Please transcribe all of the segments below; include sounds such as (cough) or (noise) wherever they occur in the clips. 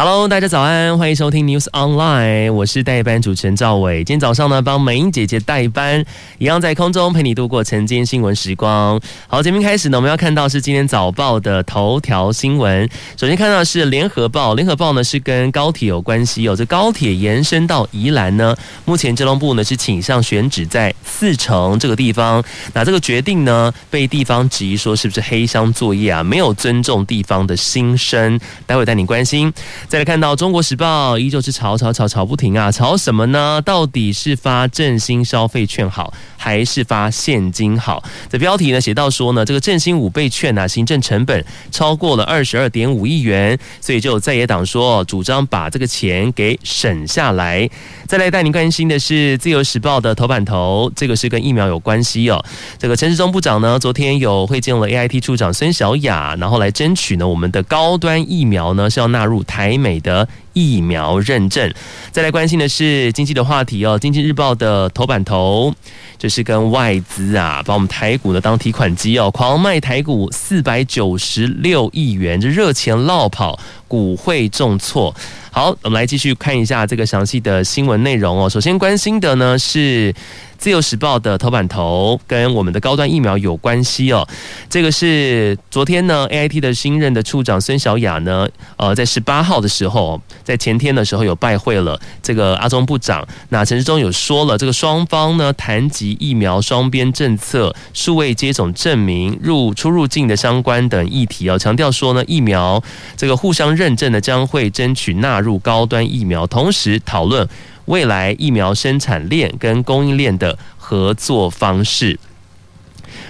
Hello，大家早安，欢迎收听 News Online，我是代班主持人赵伟。今天早上呢，帮美英姐姐代班，一样在空中陪你度过晨间新闻时光。好，节目开始呢，我们要看到是今天早报的头条新闻。首先看到是联合报，联合报呢是跟高铁有关系哦。这高铁延伸到宜兰呢，目前交通部呢是倾向选址在四城这个地方。那这个决定呢，被地方质疑说是不是黑箱作业啊？没有尊重地方的心声。待会带你关心。再来看到《中国时报》依旧是吵吵吵吵不停啊，吵什么呢？到底是发振兴消费券好，还是发现金好？这标题呢写到说呢，这个振兴五倍券啊，行政成本超过了二十二点五亿元，所以就在野党说主张把这个钱给省下来。再来带您关心的是《自由时报》的头版头，这个是跟疫苗有关系哦。这个陈时中部长呢，昨天有会见了 AIT 处长孙小雅，然后来争取呢，我们的高端疫苗呢是要纳入台。美德疫苗认证。再来关心的是经济的话题哦，《经济日报》的头版头就是跟外资啊，把我们台股呢当提款机哦，狂卖台股四百九十六亿元，这热钱落跑，股汇重挫。好，我们来继续看一下这个详细的新闻内容哦。首先关心的呢是。自由时报的头版头跟我们的高端疫苗有关系哦，这个是昨天呢，AIT 的新任的处长孙小雅呢，呃，在十八号的时候，在前天的时候有拜会了这个阿中部长。那陈时中有说了，这个双方呢谈及疫苗双边政策、数位接种证明、入出入境的相关等议题哦，强调说呢，疫苗这个互相认证呢将会争取纳入高端疫苗，同时讨论。未来疫苗生产链跟供应链的合作方式。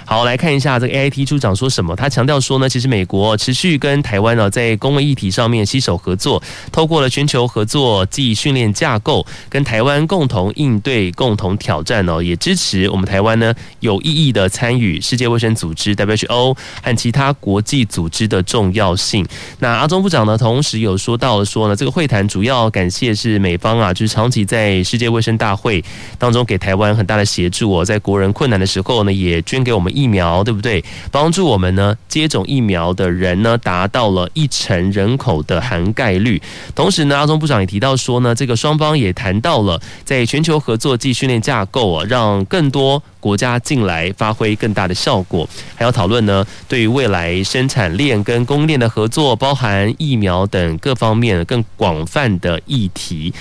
好，来看一下这个 AIT 处长说什么。他强调说呢，其实美国持续跟台湾呢在公卫议题上面携手合作，透过了全球合作暨训练架构，跟台湾共同应对共同挑战哦，也支持我们台湾呢有意义的参与世界卫生组织 WHO 和其他国际组织的重要性。那阿中部长呢，同时有说到说呢，这个会谈主要感谢是美方啊，就是长期在世界卫生大会当中给台湾很大的协助哦，在国人困难的时候呢，也捐给我们。疫苗对不对？帮助我们呢接种疫苗的人呢达到了一成人口的涵盖率。同时呢，阿中部长也提到说呢，这个双方也谈到了在全球合作暨训练架构啊，让更多国家进来发挥更大的效果。还要讨论呢，对于未来生产链跟供应链的合作，包含疫苗等各方面更广泛的议题。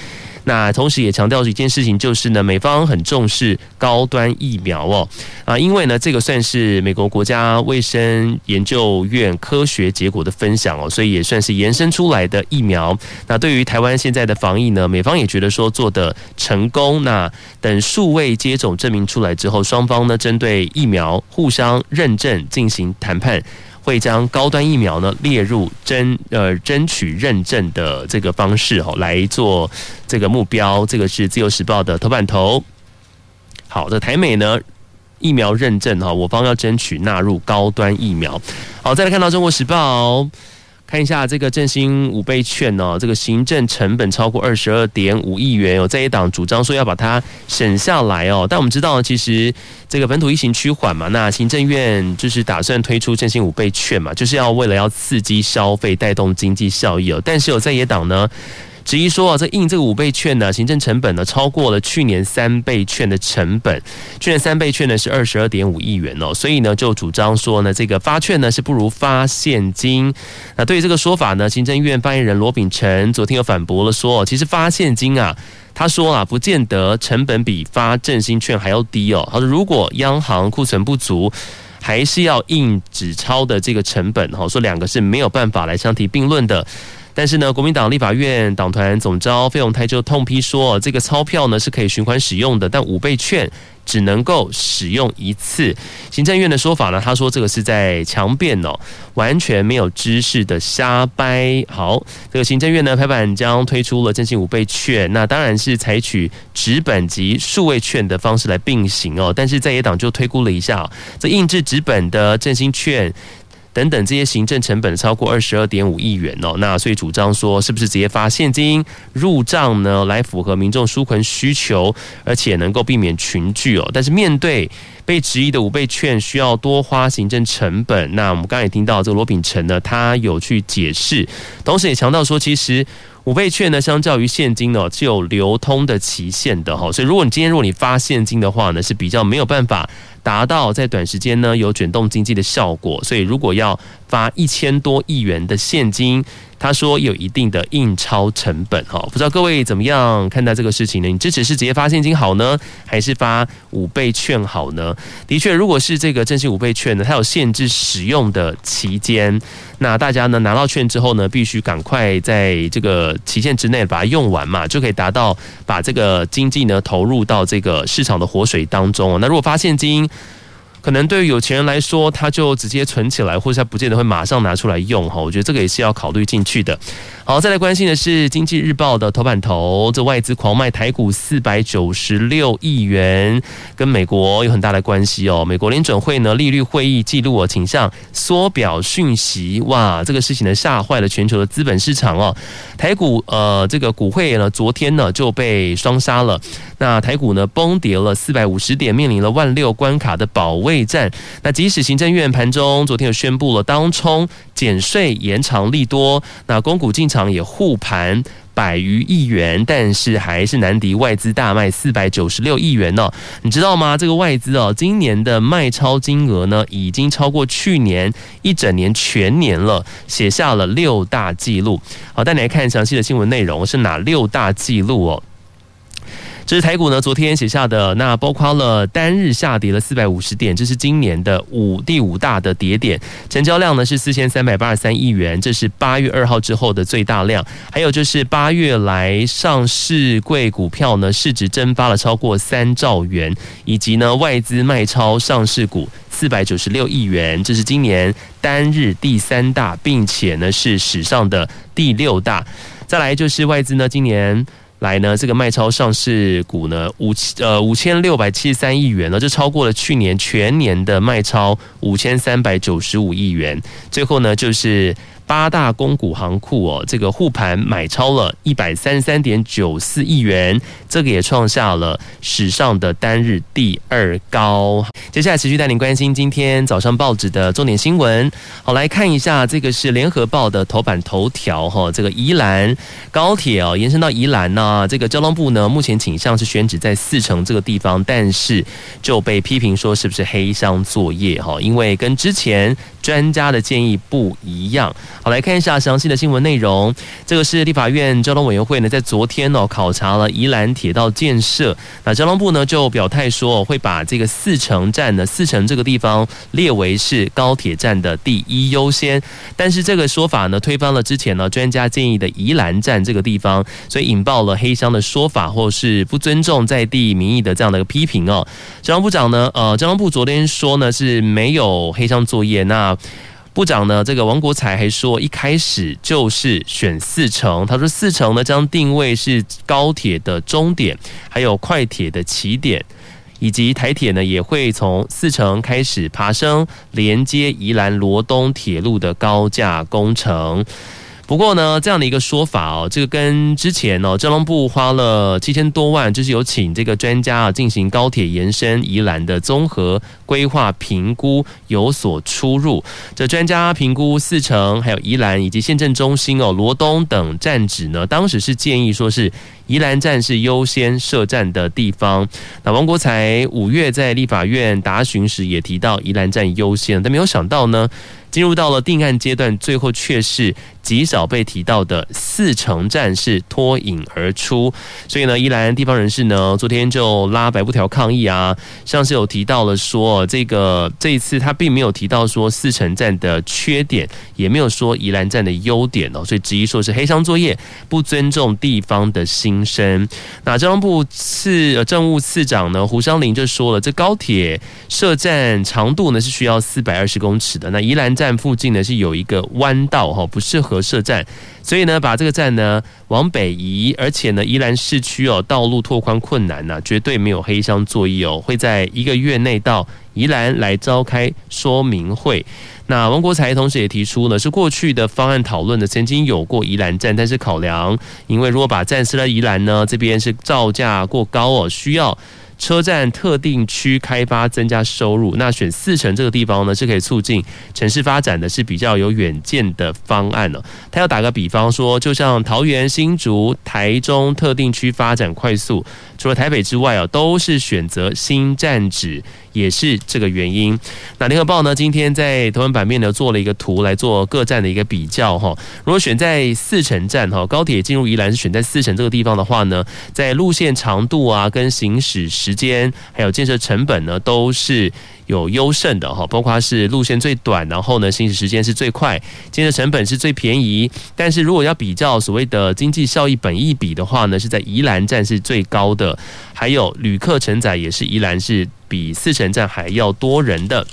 那同时也强调一件事情，就是呢，美方很重视高端疫苗哦，啊，因为呢，这个算是美国国家卫生研究院科学结果的分享哦，所以也算是延伸出来的疫苗。那对于台湾现在的防疫呢，美方也觉得说做的成功。那等数位接种证明出来之后，双方呢针对疫苗互相认证进行谈判。会将高端疫苗呢列入争呃争取认证的这个方式哈来做这个目标，这个是自由时报的头版头。好的，台美呢疫苗认证哈，我方要争取纳入高端疫苗。好，再来看到中国时报。看一下这个振兴五倍券哦，这个行政成本超过二十二点五亿元，哦在野党主张说要把它省下来哦。但我们知道，其实这个本土疫情趋缓嘛，那行政院就是打算推出振兴五倍券嘛，就是要为了要刺激消费，带动经济效益哦。但是有在野党呢，质疑说啊，这印这个五倍券呢，行政成本呢超过了去年三倍券的成本。去年三倍券呢是二十二点五亿元哦，所以呢就主张说呢，这个发券呢是不如发现金。那对于这个说法呢，行政院发言人罗秉成昨天又反驳了说，其实发现金啊，他说啊，不见得成本比发振兴券还要低哦。他说如果央行库存不足，还是要印纸钞的这个成本哈，说两个是没有办法来相提并论的。但是呢，国民党立法院党团总召费永泰就痛批说，这个钞票呢是可以循环使用的，但五倍券。只能够使用一次。行政院的说法呢，他说这个是在强辩哦，完全没有知识的瞎掰。好，这个行政院呢，拍板将推出了振兴五倍券，那当然是采取纸本及数位券的方式来并行哦。但是在野党就推估了一下，这印制纸本的振兴券。等等，这些行政成本超过二十二点五亿元哦，那所以主张说，是不是直接发现金入账呢，来符合民众纾困需求，而且能够避免群聚哦？但是面对被质疑的五倍券需要多花行政成本，那我们刚才也听到这个罗秉成呢，他有去解释，同时也强调说，其实。五倍券呢，相较于现金呢，是有流通的期限的哈，所以如果你今天如果你发现金的话呢，是比较没有办法达到在短时间呢有卷动经济的效果，所以如果要发一千多亿元的现金。他说有一定的印钞成本哈，不知道各位怎么样看待这个事情呢？你支持是直接发现金好呢，还是发五倍券好呢？的确，如果是这个振兴五倍券呢，它有限制使用的期间，那大家呢拿到券之后呢，必须赶快在这个期限之内把它用完嘛，就可以达到把这个经济呢投入到这个市场的活水当中。那如果发现金，可能对于有钱人来说，他就直接存起来，或者他不见得会马上拿出来用哈。我觉得这个也是要考虑进去的。好，再来关心的是《经济日报》的头版头，这外资狂卖台股四百九十六亿元，跟美国有很大的关系哦。美国联准会呢利率会议记录哦，倾向缩表讯息，哇，这个事情呢吓坏了全球的资本市场哦。台股呃，这个股汇呢昨天呢就被双杀了，那台股呢崩跌了四百五十点，面临了万六关卡的保卫战。那即使行政院盘中昨天又宣布了当冲减税延长利多，那公股进场。也护盘百余亿元，但是还是难敌外资大卖四百九十六亿元呢。你知道吗？这个外资哦，今年的卖超金额呢，已经超过去年一整年全年了，写下了六大纪录。好，带你来看详细的新闻内容，是哪六大纪录哦？这是台股呢，昨天写下的，那包括了单日下跌了四百五十点，这是今年的五第五大的跌点，成交量呢是四千三百八十三亿元，这是八月二号之后的最大量。还有就是八月来上市柜股票呢，市值蒸发了超过三兆元，以及呢外资卖超上市股四百九十六亿元，这是今年单日第三大，并且呢是史上的第六大。再来就是外资呢今年。来呢，这个卖超上市股呢，五呃五千六百七十三亿元呢，就超过了去年全年的卖超五千三百九十五亿元。最后呢，就是。八大公股行库哦，这个护盘买超了一百三十三点九四亿元，这个也创下了史上的单日第二高。接下来持续带您关心今天早上报纸的重点新闻。好，来看一下，这个是联合报的头版头条哈，这个宜兰高铁哦，延伸到宜兰呢，这个交通部呢目前倾向是选址在四城这个地方，但是就被批评说是不是黑箱作业哈，因为跟之前专家的建议不一样。好，来看一下详细的新闻内容。这个是立法院交通委员会呢，在昨天哦考察了宜兰铁道建设。那交通部呢就表态说，会把这个四城站呢，四城这个地方列为是高铁站的第一优先。但是这个说法呢，推翻了之前呢专家建议的宜兰站这个地方，所以引爆了黑箱的说法，或是不尊重在地民意的这样的一个批评哦。交通部长呢，呃，交通部昨天说呢是没有黑箱作业。那部长呢，这个王国才还说，一开始就是选四城。他说四城呢将定位是高铁的终点，还有快铁的起点，以及台铁呢也会从四城开始爬升，连接宜兰罗东铁路的高架工程。不过呢，这样的一个说法哦，这个跟之前哦，交通部花了七千多万，就是有请这个专家啊进行高铁延伸宜兰的综合规划评估有所出入。这专家评估四城、还有宜兰以及县政中心哦、罗东等站址呢，当时是建议说是宜兰站是优先设站的地方。那王国材五月在立法院答询时也提到宜兰站优先，但没有想到呢。进入到了定案阶段，最后却是极少被提到的四城站是脱颖而出。所以呢，宜兰地方人士呢，昨天就拉白布条抗议啊，像是有提到了说，这个这一次他并没有提到说四城站的缺点，也没有说宜兰站的优点哦，所以质疑说是黑箱作业，不尊重地方的心声。那交通部次政务次长呢，胡湘林就说了，这高铁设站长度呢是需要四百二十公尺的，那宜兰站。附近呢是有一个弯道哈，不适合设站，所以呢把这个站呢往北移，而且呢宜兰市区哦道路拓宽困难呐，绝对没有黑箱作业哦，会在一个月内到宜兰来召开说明会。那王国材同时也提出呢，是过去的方案讨论的，曾经有过宜兰站，但是考量因为如果把站设在宜兰呢，这边是造价过高哦，需要。车站特定区开发增加收入，那选四城这个地方呢，是可以促进城市发展的，是比较有远见的方案呢。他要打个比方说，就像桃园、新竹、台中特定区发展快速，除了台北之外啊，都是选择新站址。也是这个原因。那联合报呢，今天在头版版面呢做了一个图来做各站的一个比较哈。如果选在四城站哈，高铁进入宜兰是选在四城这个地方的话呢，在路线长度啊、跟行驶时间还有建设成本呢，都是有优胜的哈。包括它是路线最短，然后呢行驶时间是最快，建设成本是最便宜。但是如果要比较所谓的经济效益本意比的话呢，是在宜兰站是最高的。还有旅客承载也是宜兰是。比四城站还要多人的，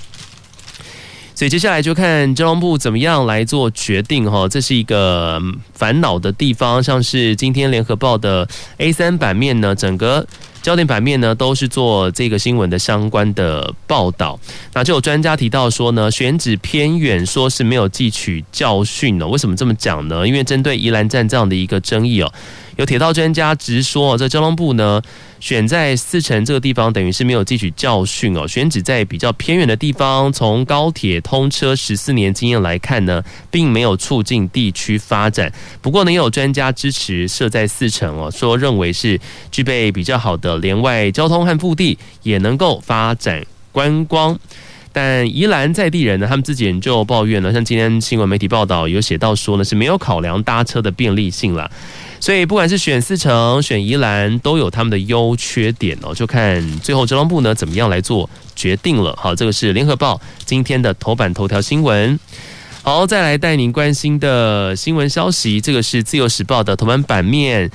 所以接下来就看交通部怎么样来做决定哈，这是一个烦恼的地方。像是今天联合报的 A 三版面呢，整个焦点版面呢都是做这个新闻的相关的报道。那就有专家提到说呢，选址偏远，说是没有汲取教训呢。为什么这么讲呢？因为针对宜兰站这样的一个争议哦。有铁道专家直说，这交通部呢选在四城这个地方，等于是没有汲取教训哦。选址在比较偏远的地方，从高铁通车十四年经验来看呢，并没有促进地区发展。不过呢，也有专家支持设在四城哦，说认为是具备比较好的连外交通和腹地，也能够发展观光。但宜兰在地人呢，他们自己人就抱怨了，像今天新闻媒体报道有写到说呢，是没有考量搭车的便利性了。所以不管是选四城、选宜兰，都有他们的优缺点哦，就看最后交通部呢怎么样来做决定了。好，这个是联合报今天的头版头条新闻。好，再来带您关心的新闻消息，这个是自由时报的头版版面。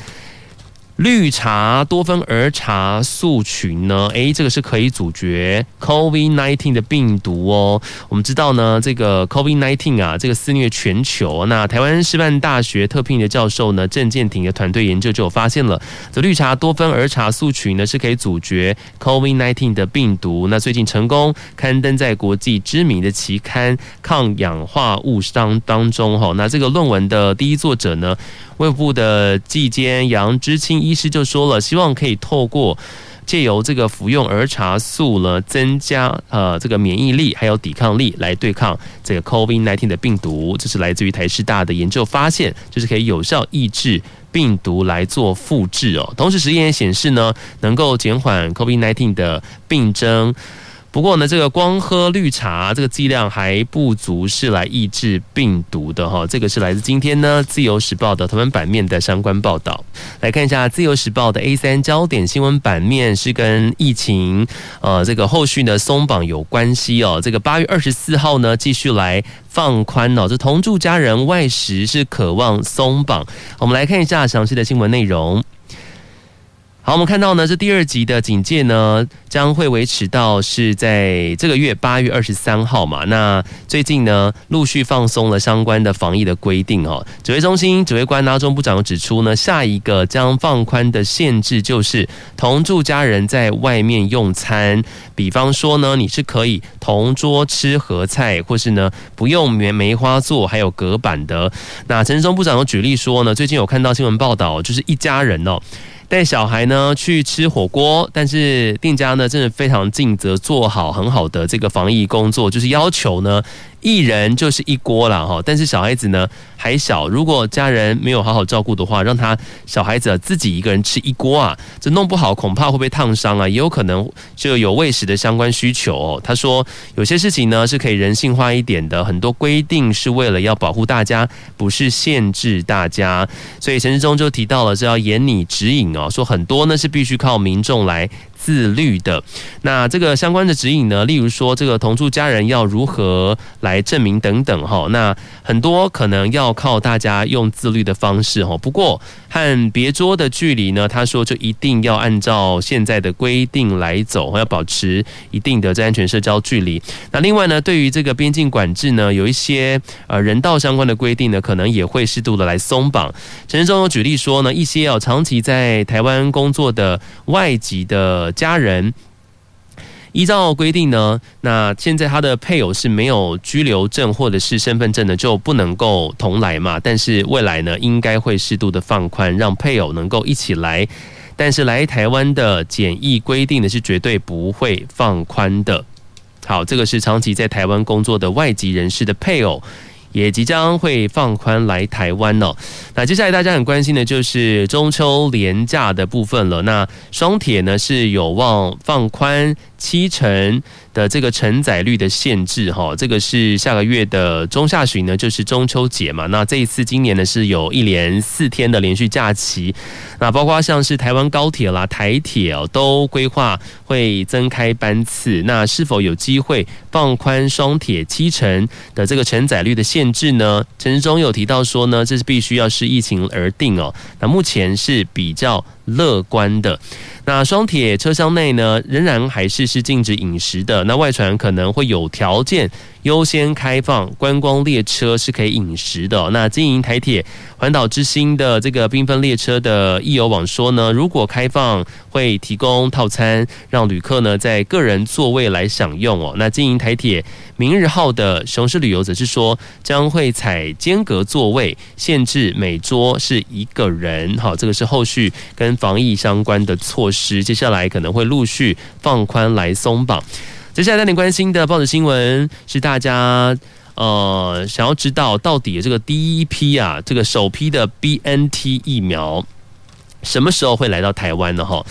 绿茶多酚儿茶素群呢？诶，这个是可以阻绝 COVID-19 的病毒哦。我们知道呢，这个 COVID-19 啊，这个肆虐全球。那台湾师范大学特聘的教授呢，郑建廷的团队研究就有发现了，这绿茶多酚儿茶素群呢是可以阻绝 COVID-19 的病毒。那最近成功刊登在国际知名的期刊《抗氧化物商》当中哈。那这个论文的第一作者呢，卫部的技监杨之清医师就说了，希望可以透过借由这个服用儿茶素呢，增加呃这个免疫力还有抵抗力，来对抗这个 COVID-19 的病毒。这是来自于台师大的研究发现，就是可以有效抑制病毒来做复制哦。同时实验也显示呢，能够减缓 COVID-19 的病症。不过呢，这个光喝绿茶，这个剂量还不足是来抑制病毒的哈。这个是来自今天呢《自由时报》的头版版面的相关报道。来看一下《自由时报》的 A 三焦点新闻版面是跟疫情呃这个后续呢松绑有关系哦。这个八月二十四号呢继续来放宽哦，这同住家人外食是渴望松绑。我们来看一下详细的新闻内容。好，我们看到呢，这第二级的警戒呢，将会维持到是在这个月八月二十三号嘛。那最近呢，陆续放松了相关的防疫的规定哦。指挥中心指挥官阿中部长指出呢，下一个将放宽的限制就是同住家人在外面用餐，比方说呢，你是可以同桌吃合菜，或是呢不用梅梅花座，还有隔板的。那陈中部长有举例说呢，最近有看到新闻报道，就是一家人哦。带小孩呢去吃火锅，但是店家呢真的非常尽责，做好很好的这个防疫工作，就是要求呢。一人就是一锅了哈，但是小孩子呢还小，如果家人没有好好照顾的话，让他小孩子自己一个人吃一锅啊，这弄不好恐怕会被烫伤啊，也有可能就有喂食的相关需求哦。他说有些事情呢是可以人性化一点的，很多规定是为了要保护大家，不是限制大家。所以陈志忠就提到了是要严拟指引哦，说很多呢是必须靠民众来。自律的，那这个相关的指引呢，例如说这个同住家人要如何来证明等等哈，那很多可能要靠大家用自律的方式哈。不过和别桌的距离呢，他说就一定要按照现在的规定来走，要保持一定的这安全社交距离。那另外呢，对于这个边境管制呢，有一些呃人道相关的规定呢，可能也会适度的来松绑。陈时中有举例说呢，一些要长期在台湾工作的外籍的。家人依照规定呢，那现在他的配偶是没有居留证或者是身份证的，就不能够同来嘛。但是未来呢，应该会适度的放宽，让配偶能够一起来。但是来台湾的检疫规定呢，是绝对不会放宽的。好，这个是长期在台湾工作的外籍人士的配偶。也即将会放宽来台湾哦。那接下来大家很关心的就是中秋连假的部分了。那双铁呢是有望放宽七成的这个承载率的限制哈，这个是下个月的中下旬呢，就是中秋节嘛。那这一次今年呢是有一连四天的连续假期，那包括像是台湾高铁啦、台铁哦，都规划会增开班次。那是否有机会放宽双铁七成的这个承载率的限制呢？陈时中有提到说呢，这是必须要视疫情而定哦。那目前是比较乐观的。那双铁车厢内呢，仍然还是是禁止饮食的。那外传可能会有条件优先开放观光列车是可以饮食的。那经营台铁环岛之星的这个缤纷列车的易游网说呢，如果开放会提供套餐，让旅客呢在个人座位来享用哦。那经营台铁明日号的熊市旅游则是说，将会采间隔座位，限制每桌是一个人。好，这个是后续跟防疫相关的措施。接下来可能会陆续放宽来松绑。接下来带你关心的报纸新闻是大家呃想要知道到底这个第一批啊这个首批的 BNT 疫苗什么时候会来到台湾呢？哈，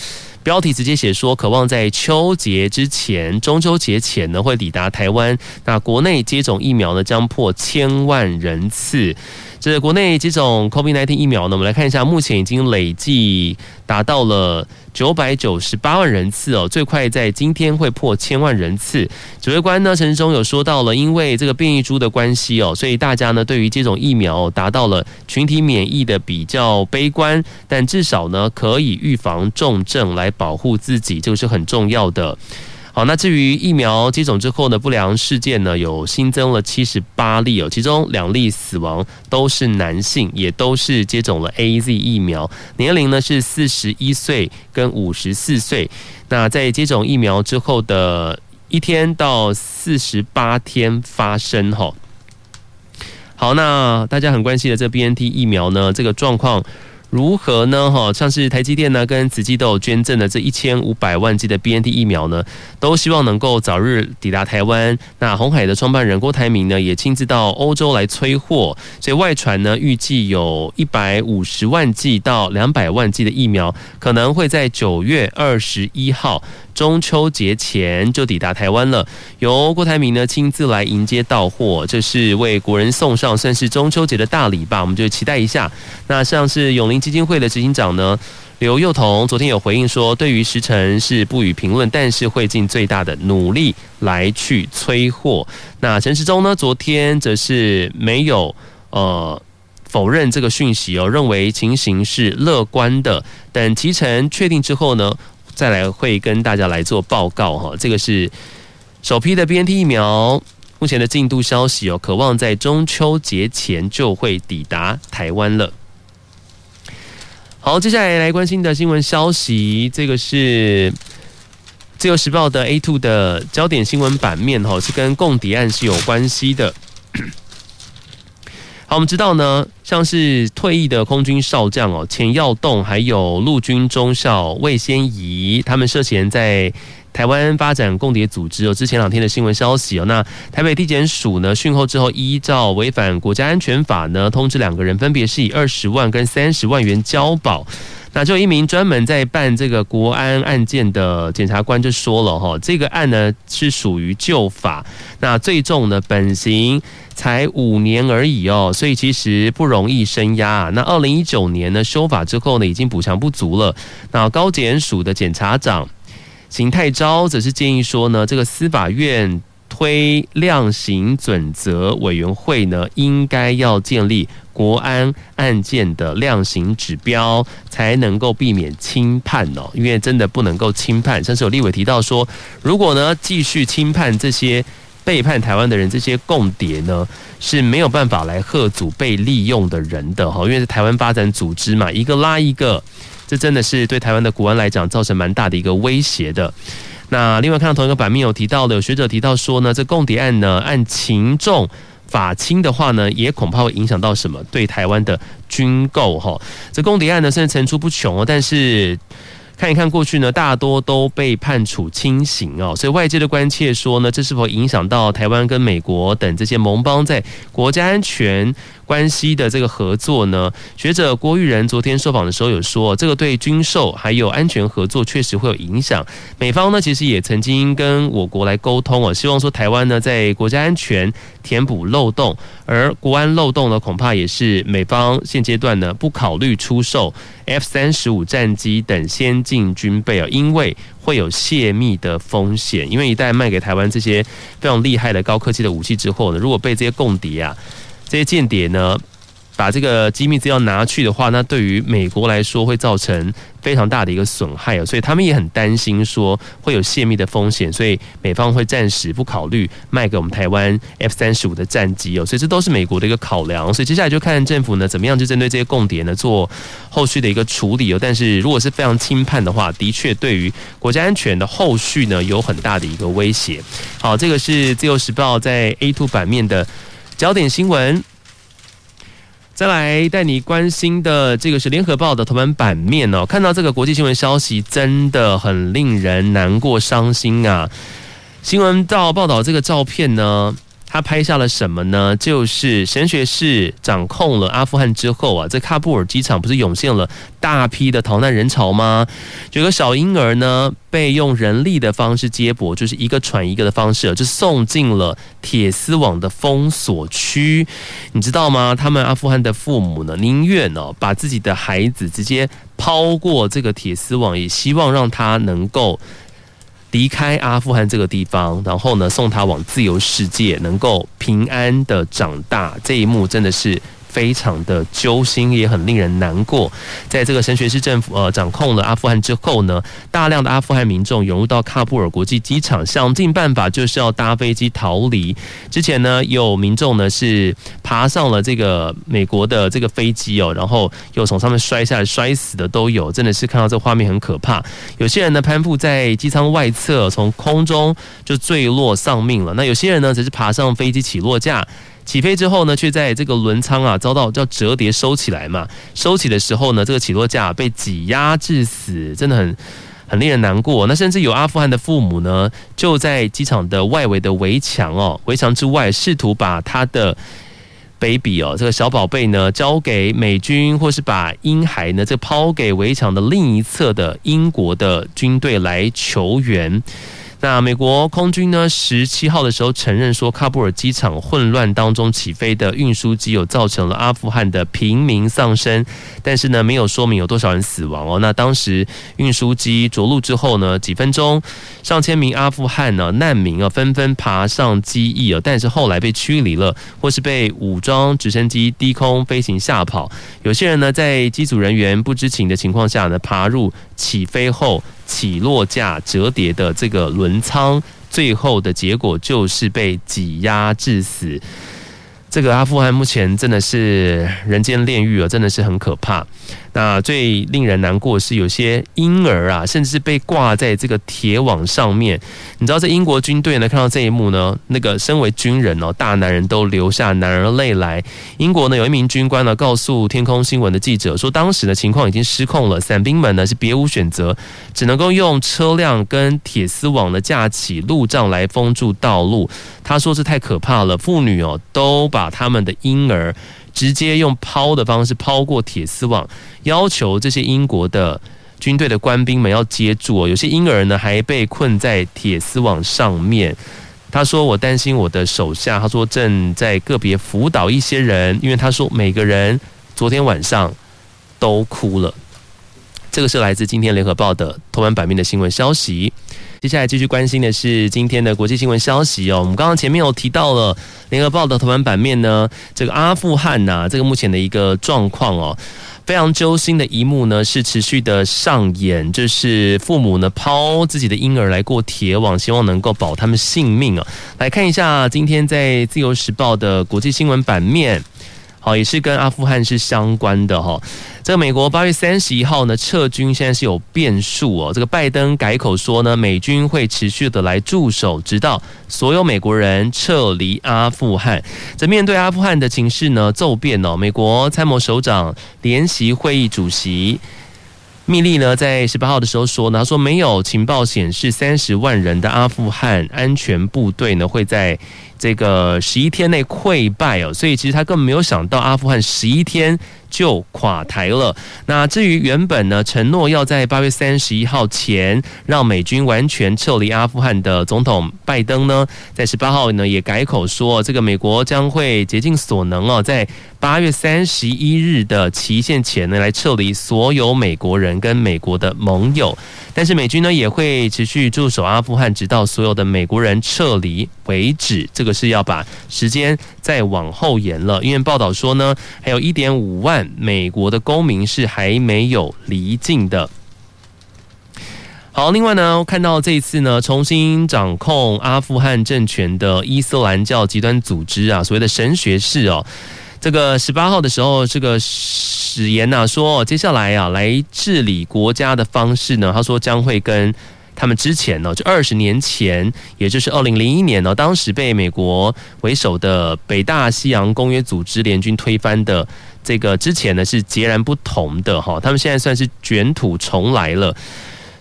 标题直接写说，渴望在秋节之前，中秋节前呢会抵达台湾。那国内接种疫苗呢将破千万人次。这国内接种 COVID-19 疫苗呢，我们来看一下，目前已经累计达到了九百九十八万人次哦，最快在今天会破千万人次。指挥官呢，陈时中有说到了，因为这个变异株的关系哦，所以大家呢对于这种疫苗达到了群体免疫的比较悲观，但至少呢可以预防重症来保护自己，这个是很重要的。好，那至于疫苗接种之后的不良事件呢，有新增了七十八例哦，其中两例死亡都是男性，也都是接种了 AZ 疫苗，年龄呢是四十一岁跟五十四岁。那在接种疫苗之后的一天到四十八天发生哈。好，那大家很关心的这 BNT 疫苗呢，这个状况。如何呢？哈，像是台积电呢，跟慈济都有捐赠的这一千五百万剂的 BNT 疫苗呢，都希望能够早日抵达台湾。那鸿海的创办人郭台铭呢，也亲自到欧洲来催货，所以外传呢，预计有一百五十万剂到两百万剂的疫苗，可能会在九月二十一号。中秋节前就抵达台湾了，由郭台铭呢亲自来迎接到货，这是为国人送上算是中秋节的大礼吧，我们就期待一下。那像是永龄基金会的执行长呢刘幼彤，昨天有回应说，对于时程是不予评论，但是会尽最大的努力来去催货。那陈时中呢，昨天则是没有呃否认这个讯息哦，认为情形是乐观的，等期程确定之后呢。再来会跟大家来做报告哈，这个是首批的 BNT 疫苗目前的进度消息哦，渴望在中秋节前就会抵达台湾了。好，接下来来关心的新闻消息，这个是自由时报的 A2 的焦点新闻版面哈，是跟共谍案是有关系的。好，我们知道呢，像是退役的空军少将哦，钱耀栋，还有陆军中校魏先仪，他们涉嫌在台湾发展共谍组织哦。之前两天的新闻消息哦，那台北地检署呢讯后之后，依照违反国家安全法呢，通知两个人分别是以二十万跟三十万元交保。那就一名专门在办这个国安案件的检察官就说了哈，这个案呢是属于旧法，那最重的本刑才五年而已哦，所以其实不容易声押。那二零一九年呢修法之后呢，已经补偿不足了。那高检署的检察长邢泰昭则是建议说呢，这个司法院推量刑准则委员会呢，应该要建立。国安案件的量刑指标才能够避免轻判哦，因为真的不能够轻判。像是有立委提到说，如果呢继续轻判这些背叛台湾的人，这些共谍呢是没有办法来吓阻被利用的人的哈，因为是台湾发展组织嘛，一个拉一个，这真的是对台湾的国安来讲造成蛮大的一个威胁的。那另外看到同一个版面有提到的，有学者提到说呢，这共谍案呢按情重。法轻的话呢，也恐怕会影响到什么？对台湾的军购哈，这共谍案呢，虽然层出不穷哦，但是。看一看过去呢，大多都被判处轻刑哦，所以外界的关切说呢，这是否影响到台湾跟美国等这些盟邦在国家安全关系的这个合作呢？学者郭玉仁昨天受访的时候有说，这个对军售还有安全合作确实会有影响。美方呢，其实也曾经跟我国来沟通哦，希望说台湾呢在国家安全填补漏洞，而国安漏洞呢，恐怕也是美方现阶段呢不考虑出售 F 三十五战机等先进军备啊，因为会有泄密的风险。因为一旦卖给台湾这些非常厉害的高科技的武器之后呢，如果被这些共谍啊、这些间谍呢，把这个机密资料拿去的话，那对于美国来说会造成非常大的一个损害，所以他们也很担心说会有泄密的风险，所以美方会暂时不考虑卖给我们台湾 F 三十五的战机哦，所以这都是美国的一个考量，所以接下来就看政府呢怎么样，就针对这些共谍呢做后续的一个处理哦。但是如果是非常轻判的话，的确对于国家安全的后续呢有很大的一个威胁。好，这个是自由时报在 A two 版面的焦点新闻。再来带你关心的这个是联合报的头版版面哦，看到这个国际新闻消息，真的很令人难过伤心啊！新闻到报道这个照片呢。他拍下了什么呢？就是神学士掌控了阿富汗之后啊，在喀布尔机场不是涌现了大批的逃难人潮吗？有个小婴儿呢，被用人力的方式接驳，就是一个传一个的方式，就送进了铁丝网的封锁区。你知道吗？他们阿富汗的父母呢，宁愿哦把自己的孩子直接抛过这个铁丝网，也希望让他能够。离开阿富汗这个地方，然后呢，送他往自由世界，能够平安的长大，这一幕真的是。非常的揪心，也很令人难过。在这个神学士政府呃掌控了阿富汗之后呢，大量的阿富汗民众涌入到喀布尔国际机场，想尽办法就是要搭飞机逃离。之前呢，有民众呢是爬上了这个美国的这个飞机哦，然后又从上面摔下来摔死的都有，真的是看到这画面很可怕。有些人呢攀附在机舱外侧，从空中就坠落丧命了。那有些人呢则是爬上飞机起落架。起飞之后呢，却在这个轮舱啊遭到叫折叠收起来嘛。收起的时候呢，这个起落架被挤压致死，真的很很令人难过。那甚至有阿富汗的父母呢，就在机场的外围的围墙哦，围墙之外，试图把他的 baby 哦，这个小宝贝呢交给美军，或是把婴孩呢这抛给围墙的另一侧的英国的军队来求援。那美国空军呢，十七号的时候承认说，喀布尔机场混乱当中起飞的运输机有造成了阿富汗的平民丧生，但是呢，没有说明有多少人死亡哦。那当时运输机着陆之后呢，几分钟，上千名阿富汗呢难民啊纷纷爬上机翼啊，但是后来被驱离了，或是被武装直升机低空飞行吓跑。有些人呢，在机组人员不知情的情况下呢，爬入起飞后。起落架折叠的这个轮舱，最后的结果就是被挤压致死。这个阿富汗目前真的是人间炼狱啊，真的是很可怕。那最令人难过是，有些婴儿啊，甚至是被挂在这个铁网上面。你知道，在英国军队呢，看到这一幕呢，那个身为军人哦，大男人都流下男儿泪来。英国呢，有一名军官呢，告诉天空新闻的记者说，当时的情况已经失控了，伞兵们呢是别无选择，只能够用车辆跟铁丝网呢架起路障来封住道路。他说这太可怕了，妇女哦都把他们的婴儿。直接用抛的方式抛过铁丝网，要求这些英国的军队的官兵们要接住。有些婴儿呢还被困在铁丝网上面。他说：“我担心我的手下。”他说：“正在个别辅导一些人，因为他说每个人昨天晚上都哭了。”这个是来自今天联合报的头版版面的新闻消息。接下来继续关心的是今天的国际新闻消息哦。我们刚刚前面有提到了联合报的头版版面呢，这个阿富汗呐、这个目前的一个状况哦，非常揪心的一幕呢是持续的上演，就是父母呢抛自己的婴儿来过铁网，希望能够保他们性命啊。来看一下今天在自由时报的国际新闻版面。好，也是跟阿富汗是相关的哈。这个美国八月三十一号呢撤军，现在是有变数哦。这个拜登改口说呢，美军会持续的来驻守，直到所有美国人撤离阿富汗。这面对阿富汗的情势呢骤变哦，美国参谋首长联席会议主席密利呢在十八号的时候说呢，他说没有情报显示三十万人的阿富汗安全部队呢会在。这个十一天内溃败哦，所以其实他根本没有想到阿富汗十一天就垮台了。那至于原本呢承诺要在八月三十一号前让美军完全撤离阿富汗的总统拜登呢，在十八号呢也改口说，这个美国将会竭尽所能哦，在八月三十一日的期限前呢来撤离所有美国人跟美国的盟友。但是美军呢也会持续驻守阿富汗，直到所有的美国人撤离为止。这个是要把时间再往后延了，因为报道说呢，还有一点五万美国的公民是还没有离境的。好，另外呢，看到这一次呢，重新掌控阿富汗政权的伊斯兰教极端组织啊，所谓的神学士哦。这个十八号的时候，这个史言呐说，接下来啊来治理国家的方式呢，他说将会跟他们之前呢，就二十年前，也就是二零零一年呢，当时被美国为首的北大西洋公约组织联军推翻的这个之前呢是截然不同的哈，他们现在算是卷土重来了，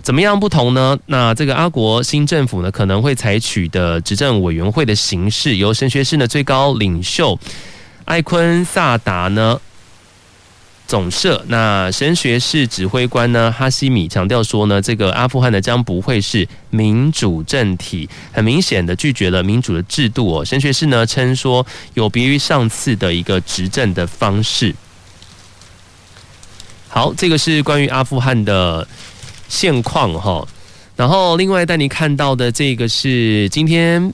怎么样不同呢？那这个阿国新政府呢可能会采取的执政委员会的形式，由神学士的最高领袖。艾坤萨达呢总社，那神学士指挥官呢哈西米强调说呢，这个阿富汗呢将不会是民主政体，很明显的拒绝了民主的制度哦。神学士呢称说，有别于上次的一个执政的方式。好，这个是关于阿富汗的现况哈。然后另外带你看到的这个是今天。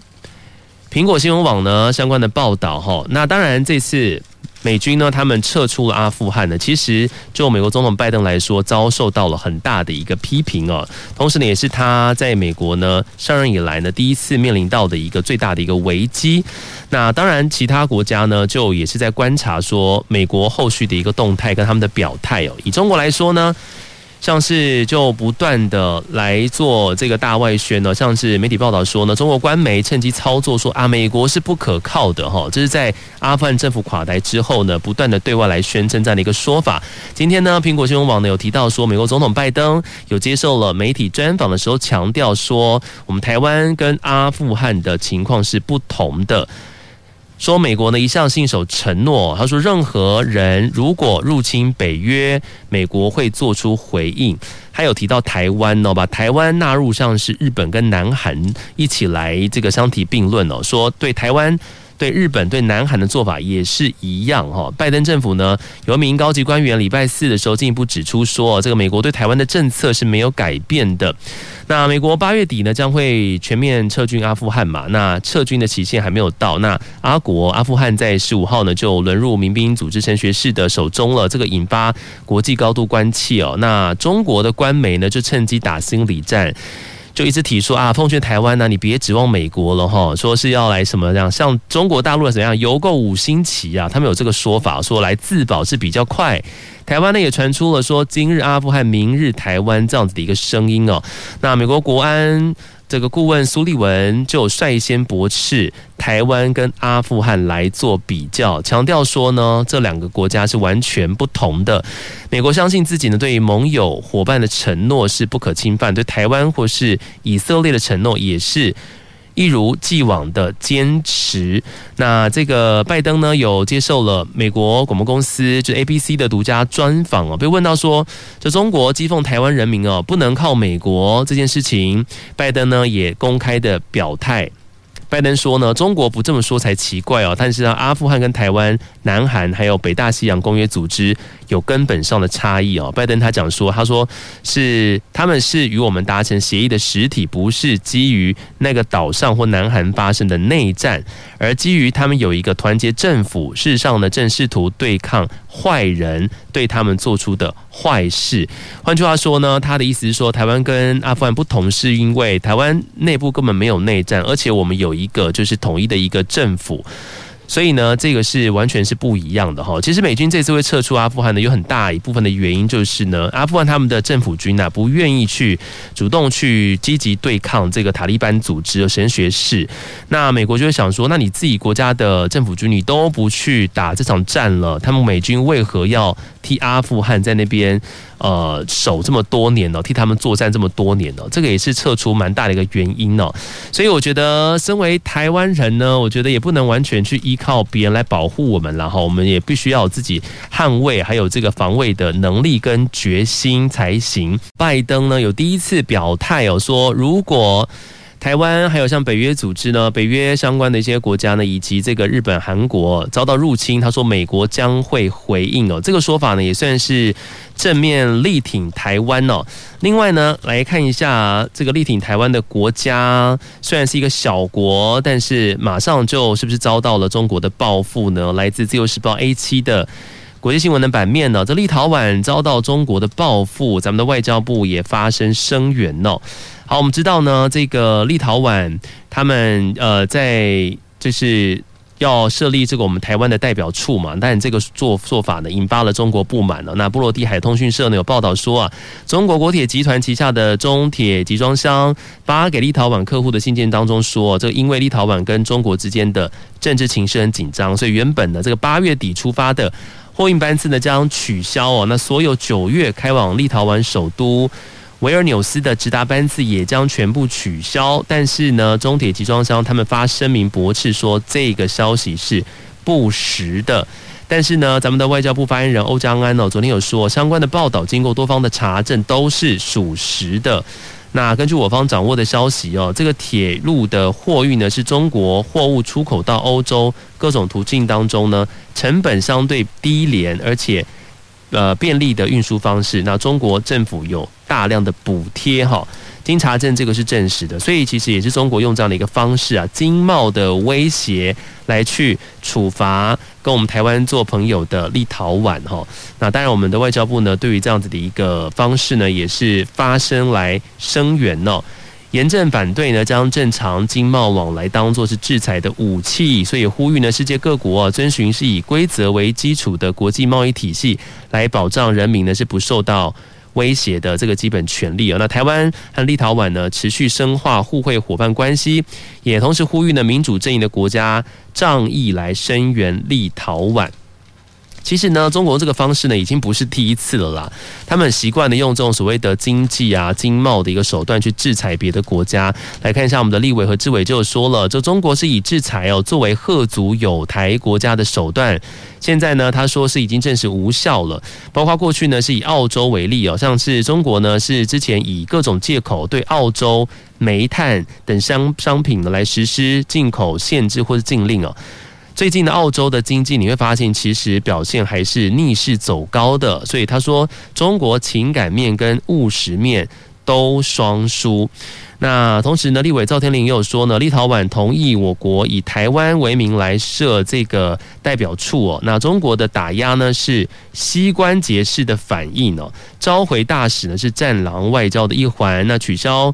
苹果新闻网呢相关的报道哈，那当然这次美军呢他们撤出了阿富汗呢，其实就美国总统拜登来说，遭受到了很大的一个批评哦。同时呢，也是他在美国呢上任以来呢第一次面临到的一个最大的一个危机。那当然，其他国家呢就也是在观察说美国后续的一个动态跟他们的表态哦。以中国来说呢。像是就不断的来做这个大外宣呢，像是媒体报道说呢，中国官媒趁机操作说啊，美国是不可靠的哈，这是在阿富汗政府垮台之后呢，不断的对外来宣称这样的一个说法。今天呢，苹果新闻网呢有提到说，美国总统拜登有接受了媒体专访的时候，强调说，我们台湾跟阿富汗的情况是不同的。说美国呢一向信守承诺，他说任何人如果入侵北约，美国会做出回应。还有提到台湾哦，把台湾纳入像是日本跟南韩一起来这个相提并论哦，说对台湾。对日本、对南韩的做法也是一样哈。拜登政府呢，有一名高级官员礼拜四的时候进一步指出说，这个美国对台湾的政策是没有改变的。那美国八月底呢将会全面撤军阿富汗嘛？那撤军的期限还没有到。那阿国阿富汗在十五号呢就沦入民兵组织神学士的手中了，这个引发国际高度关切哦。那中国的官媒呢就趁机打心理战。就一直提说啊，奉劝台湾呢、你别指望美国了哈，说是要来什么样，像中国大陆的怎样游购五星旗啊，他们有这个说法，说来自保是比较快。台湾呢也传出了说今日阿富汗，明日台湾这样子的一个声音哦。那美国国安。这个顾问苏利文就率先驳斥台湾跟阿富汗来做比较，强调说呢，这两个国家是完全不同的。美国相信自己呢，对于盟友伙伴的承诺是不可侵犯，对台湾或是以色列的承诺也是。一如既往的坚持。那这个拜登呢，有接受了美国广播公司就是 ABC 的独家专访哦，被问到说，这中国讥讽台湾人民哦，不能靠美国这件事情，拜登呢也公开的表态。拜登说呢，中国不这么说才奇怪哦。但是呢，阿富汗跟台湾、南韩还有北大西洋公约组织有根本上的差异哦。拜登他讲说，他说是他们是与我们达成协议的实体，不是基于那个岛上或南韩发生的内战，而基于他们有一个团结政府，事实上呢，正试图对抗坏人对他们做出的坏事。换句话说呢，他的意思是说，台湾跟阿富汗不同，是因为台湾内部根本没有内战，而且我们有一。个就是统一的一个政府，所以呢，这个是完全是不一样的哈。其实美军这次会撤出阿富汗呢，有很大一部分的原因就是呢，阿富汗他们的政府军呢不愿意去主动去积极对抗这个塔利班组织的神学士。那美国就会想说，那你自己国家的政府军你都不去打这场战了，他们美军为何要替阿富汗在那边？呃，守这么多年了，替他们作战这么多年了，这个也是撤出蛮大的一个原因哦。所以我觉得，身为台湾人呢，我觉得也不能完全去依靠别人来保护我们，然后我们也必须要自己捍卫还有这个防卫的能力跟决心才行。拜登呢有第一次表态哦，说如果。台湾还有像北约组织呢，北约相关的一些国家呢，以及这个日本、韩国遭到入侵，他说美国将会回应哦。这个说法呢，也算是正面力挺台湾哦。另外呢，来看一下这个力挺台湾的国家，虽然是一个小国，但是马上就是不是遭到了中国的报复呢？来自自由时报 A 七的国际新闻的版面呢，这立陶宛遭到中国的报复，咱们的外交部也发声声援哦。好，我们知道呢，这个立陶宛他们呃，在就是要设立这个我们台湾的代表处嘛，但这个做做法呢，引发了中国不满了。那波罗的海通讯社呢有报道说啊，中国国铁集团旗下的中铁集装箱发给立陶宛客户的信件当中说，这个因为立陶宛跟中国之间的政治情势很紧张，所以原本呢这个八月底出发的货运班次呢将取消哦，那所有九月开往立陶宛首都。维尔纽斯的直达班次也将全部取消，但是呢，中铁集装箱他们发声明驳斥说这个消息是不实的。但是呢，咱们的外交部发言人欧江安哦，昨天有说相关的报道经过多方的查证都是属实的。那根据我方掌握的消息哦，这个铁路的货运呢是中国货物出口到欧洲各种途径当中呢，成本相对低廉而且。呃，便利的运输方式，那中国政府有大量的补贴哈，经查证这个是证实的，所以其实也是中国用这样的一个方式啊，经贸的威胁来去处罚跟我们台湾做朋友的立陶宛哈。那当然，我们的外交部呢，对于这样子的一个方式呢，也是发声来声援哦。严正反对呢，将正常经贸往来当作是制裁的武器，所以呼吁呢，世界各国遵循是以规则为基础的国际贸易体系，来保障人民呢是不受到威胁的这个基本权利啊。那台湾和立陶宛呢，持续深化互惠伙伴关系，也同时呼吁呢，民主阵营的国家仗义来声援立陶宛。其实呢，中国这个方式呢，已经不是第一次了啦。他们习惯的用这种所谓的经济啊、经贸的一个手段去制裁别的国家。来看一下我们的立委和志伟就说了，就中国是以制裁哦作为吓阻友台国家的手段。现在呢，他说是已经证实无效了。包括过去呢，是以澳洲为例哦，像是中国呢是之前以各种借口对澳洲煤炭等商商品呢来实施进口限制或者禁令哦。最近的澳洲的经济，你会发现其实表现还是逆势走高的，所以他说中国情感面跟务实面都双输。那同时呢，立委赵天麟也有说呢，立陶宛同意我国以台湾为名来设这个代表处哦。那中国的打压呢是膝关节式的反应哦，召回大使呢是战狼外交的一环，那取消。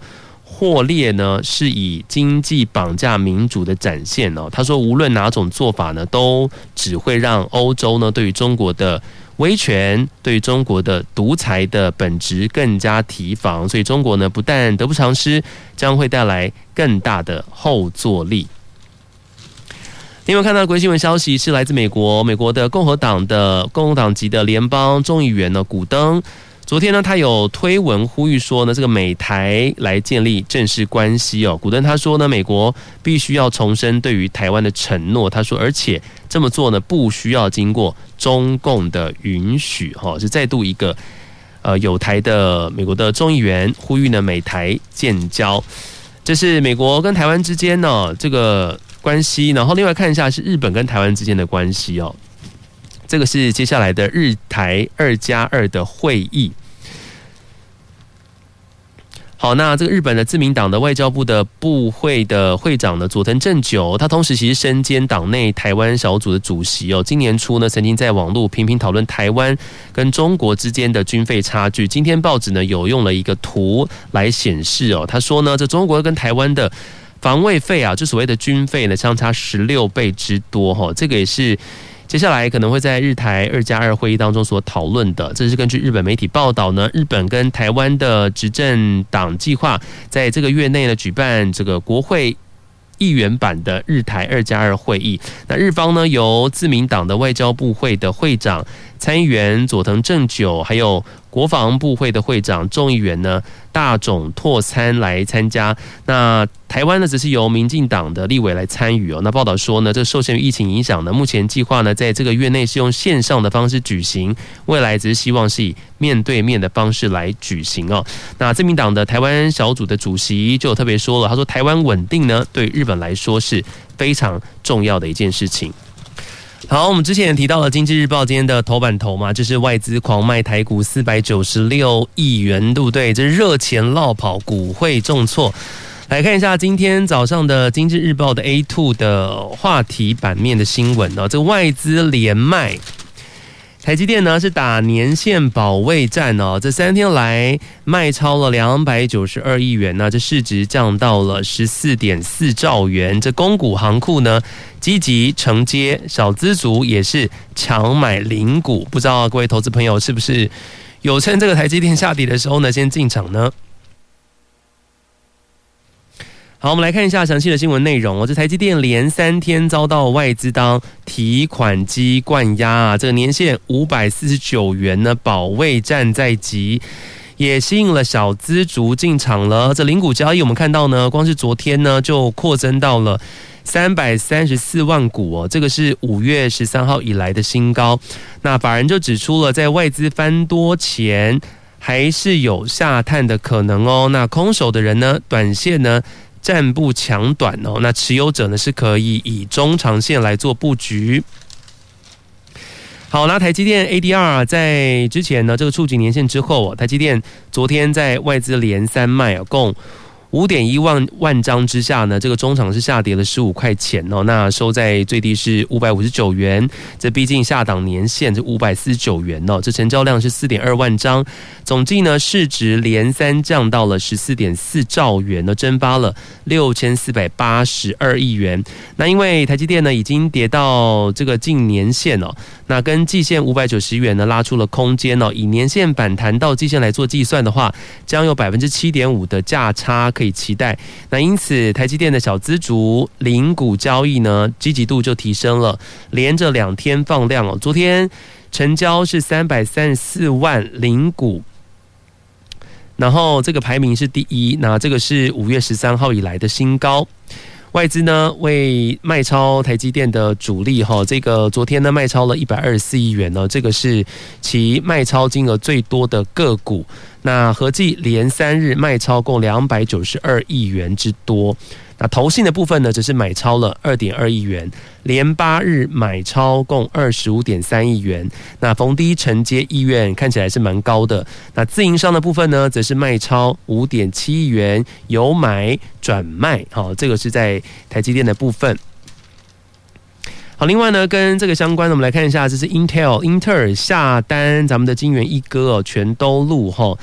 破裂呢是以经济绑架民主的展现哦。他说，无论哪种做法呢，都只会让欧洲呢对于中国的威权、对于中国的独裁的本质更加提防。所以，中国呢不但得不偿失，将会带来更大的后坐力。另外，看到国际新闻消息是来自美国，美国的共和党的共和党籍的联邦众议员呢，古登。昨天呢，他有推文呼吁说呢，这个美台来建立正式关系哦。古登他说呢，美国必须要重申对于台湾的承诺。他说，而且这么做呢，不需要经过中共的允许。哈，是再度一个呃有台的美国的众议员呼吁呢，美台建交。这是美国跟台湾之间呢这个关系。然后另外看一下是日本跟台湾之间的关系哦。这个是接下来的日台二加二的会议。好，那这个日本的自民党的外交部的部会的会长呢，佐藤正久，他同时其实身兼党内台湾小组的主席哦。今年初呢，曾经在网络频频讨论台湾跟中国之间的军费差距。今天报纸呢有用了一个图来显示哦，他说呢，这中国跟台湾的防卫费啊，就所谓的军费呢，相差十六倍之多哈。这个也是。接下来可能会在日台二加二会议当中所讨论的，这是根据日本媒体报道呢，日本跟台湾的执政党计划在这个月内呢举办这个国会议员版的日台二加二会议。那日方呢由自民党的外交部会的会长参议员佐藤正久，还有国防部会的会长众议员呢大冢拓参来参加。那台湾呢，则是由民进党的立委来参与哦。那报道说呢，这受限于疫情影响呢，目前计划呢，在这个月内是用线上的方式举行，未来只是希望是以面对面的方式来举行哦。那自民党的台湾小组的主席就特别说了，他说台湾稳定呢，对日本来说是非常重要的一件事情。好，我们之前也提到了《经济日报》今天的头版头嘛，就是外资狂卖台股四百九十六亿元，对不对？这热钱落跑，股会重挫。来看一下今天早上的《经济日报》的 A two 的话题版面的新闻哦，这外资连卖，台积电呢是打年线保卫战哦，这三天来卖超了两百九十二亿元，呢这市值降到了十四点四兆元。这公股行库呢积极承接，小资族也是强买零股，不知道各位投资朋友是不是有趁这个台积电下跌的时候呢先进场呢？好，我们来看一下详细的新闻内容。哦这台积电连三天遭到外资当提款机灌压啊，这个年线五百四十九元呢，保卫战在即，也吸引了小资族进场了。这零股交易，我们看到呢，光是昨天呢就扩增到了三百三十四万股哦，这个是五月十三号以来的新高。那法人就指出了，在外资翻多前，还是有下探的可能哦。那空手的人呢，短线呢？暂不抢短哦，那持有者呢是可以以中长线来做布局。好，那台积电 ADR 在之前呢，这个触及年线之后，台积电昨天在外资连三卖，共。五点一万万张之下呢，这个中场是下跌了十五块钱哦，那收在最低是五百五十九元，这毕竟下档年线是五百四十九元哦，这成交量是四点二万张，总计呢市值连三降到了十四点四兆元呢，蒸发了六千四百八十二亿元。那因为台积电呢已经跌到这个近年线哦，那跟季线五百九十元呢拉出了空间哦，以年线反弹到季线来做计算的话，将有百分之七点五的价差。可以期待，那因此台积电的小资族零股交易呢，积极度就提升了，连着两天放量哦。昨天成交是三百三十四万零股，然后这个排名是第一，那这个是五月十三号以来的新高。外资呢为卖超台积电的主力哈，这个昨天呢卖超了一百二十四亿元呢，这个是其卖超金额最多的个股。那合计连三日卖超共两百九十二亿元之多。那投信的部分呢，则是买超了二点二亿元，连八日买超共二十五点三亿元。那逢低承接意愿看起来是蛮高的。那自营商的部分呢，则是卖超五点七亿元，由买转卖。好，这个是在台积电的部分。好，另外呢，跟这个相关的，我们来看一下，这是 Intel，英特尔下单咱们的金元一哥哦，全都录哈。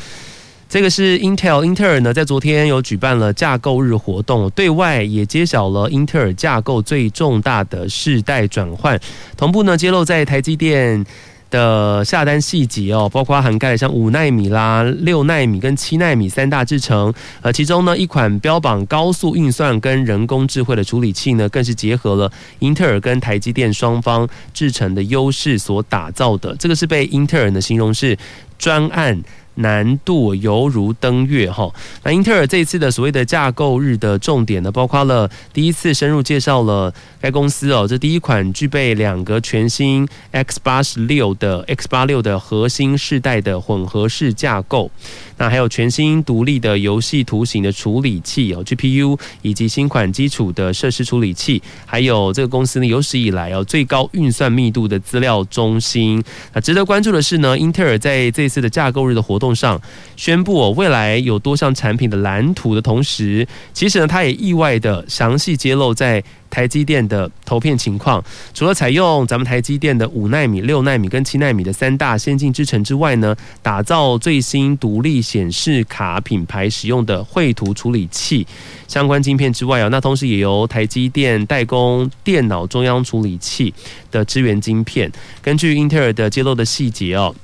这个是 Intel，英特尔呢在昨天有举办了架构日活动，对外也揭晓了英特尔架构最重大的世代转换，同步呢揭露在台积电的下单细节哦，包括涵盖像五纳米啦、六纳米跟七纳米三大制程，呃，其中呢一款标榜高速运算跟人工智慧的处理器呢，更是结合了英特尔跟台积电双方制程的优势所打造的，这个是被英特尔的形容是专案。难度犹如登月哈。那英特尔这次的所谓的架构日的重点呢，包括了第一次深入介绍了该公司哦，这第一款具备两个全新 X 八十六的 X 八六的核心世代的混合式架构。那还有全新独立的游戏图形的处理器哦，GPU 以及新款基础的设施处理器，还有这个公司呢有史以来哦最高运算密度的资料中心。那值得关注的是呢，英特尔在这次的架构日的活动上宣布哦，未来有多项产品的蓝图的同时，其实呢，它也意外的详细揭露在。台积电的投片情况，除了采用咱们台积电的五纳米、六纳米跟七纳米的三大先进制程之外呢，打造最新独立显示卡品牌使用的绘图处理器相关晶片之外啊，那同时也由台积电代工电脑中央处理器的支援晶片。根据英特尔的揭露的细节哦，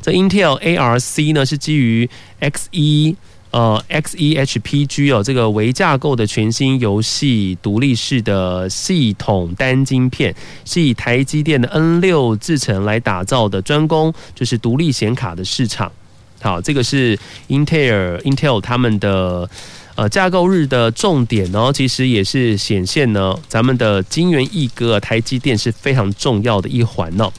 这 Intel ARC 呢是基于 Xe。呃，Xe-HPG 哦，这个微架构的全新游戏独立式的系统单晶片，是以台积电的 N 六制程来打造的，专攻就是独立显卡的市场。好，这个是英特尔 Intel 他们的呃架构日的重点哦，其实也是显现呢，咱们的晶圆一哥台积电是非常重要的一环哦。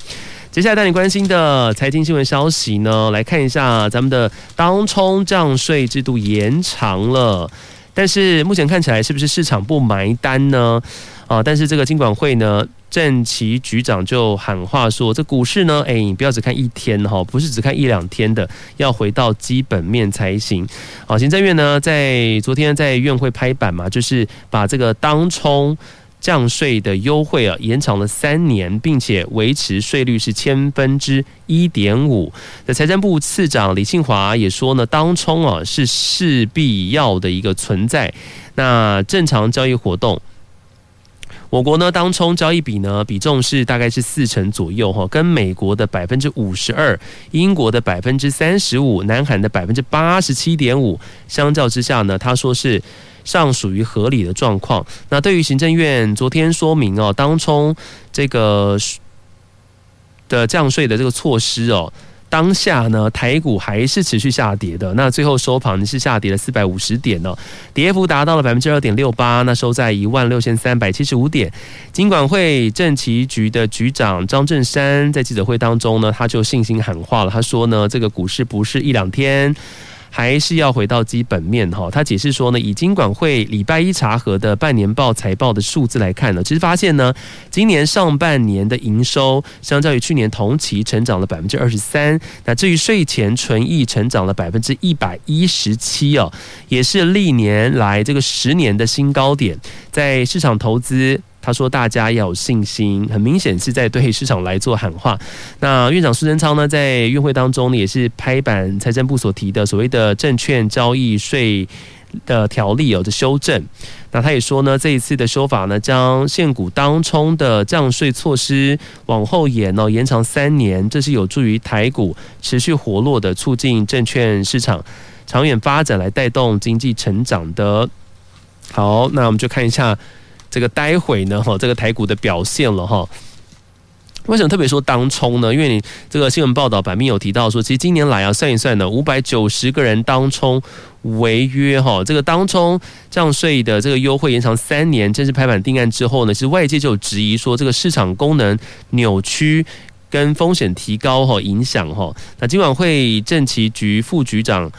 接下来带你关心的财经新闻消息呢，来看一下咱们的当冲降税制度延长了，但是目前看起来是不是市场不买单呢？啊，但是这个金管会呢，郑奇局长就喊话说，这股市呢，哎，你不要只看一天哈，不是只看一两天的，要回到基本面才行。好，行政院呢在昨天在院会拍板嘛，就是把这个当冲。降税的优惠啊，延长了三年，并且维持税率是千分之一点五。那财政部次长李庆华也说呢，当冲啊是势必要的一个存在。那正常交易活动，我国呢当冲交易比呢比重是大概是四成左右哈，跟美国的百分之五十二、英国的百分之三十五、南韩的百分之八十七点五相较之下呢，他说是。尚属于合理的状况。那对于行政院昨天说明哦，当冲这个的降税的这个措施哦，当下呢台股还是持续下跌的。那最后收盘是下跌了四百五十点哦，跌幅达到了百分之二点六八。那收在一万六千三百七十五点。金管会政企局的局长张正山在记者会当中呢，他就信心喊话了，他说呢，这个股市不是一两天。还是要回到基本面哈，他解释说呢，以金管会礼拜一查核的半年报财报的数字来看呢，其实发现呢，今年上半年的营收相较于去年同期成长了百分之二十三，那至于税前纯益成长了百分之一百一十七哦，也是历年来这个十年的新高点，在市场投资。他说：“大家要有信心，很明显是在对市场来做喊话。那院长苏贞昌呢，在院会当中呢，也是拍板财政部所提的所谓的证券交易税的条例有着修正。那他也说呢，这一次的修法呢，将现股当冲的降税措施往后延哦，延长三年，这是有助于台股持续活络的，促进证券市场长远发展，来带动经济成长的。好，那我们就看一下。”这个待会呢，哈，这个台股的表现了哈。为什么特别说当冲呢？因为你这个新闻报道版面有提到说，其实今年来啊，算一算呢，五百九十个人当冲违约哈。这个当冲降税的这个优惠延长三年，正式拍板定案之后呢，其实外界就有质疑说，这个市场功能扭曲跟风险提高哈，影响哈。那今晚会政企局副局长。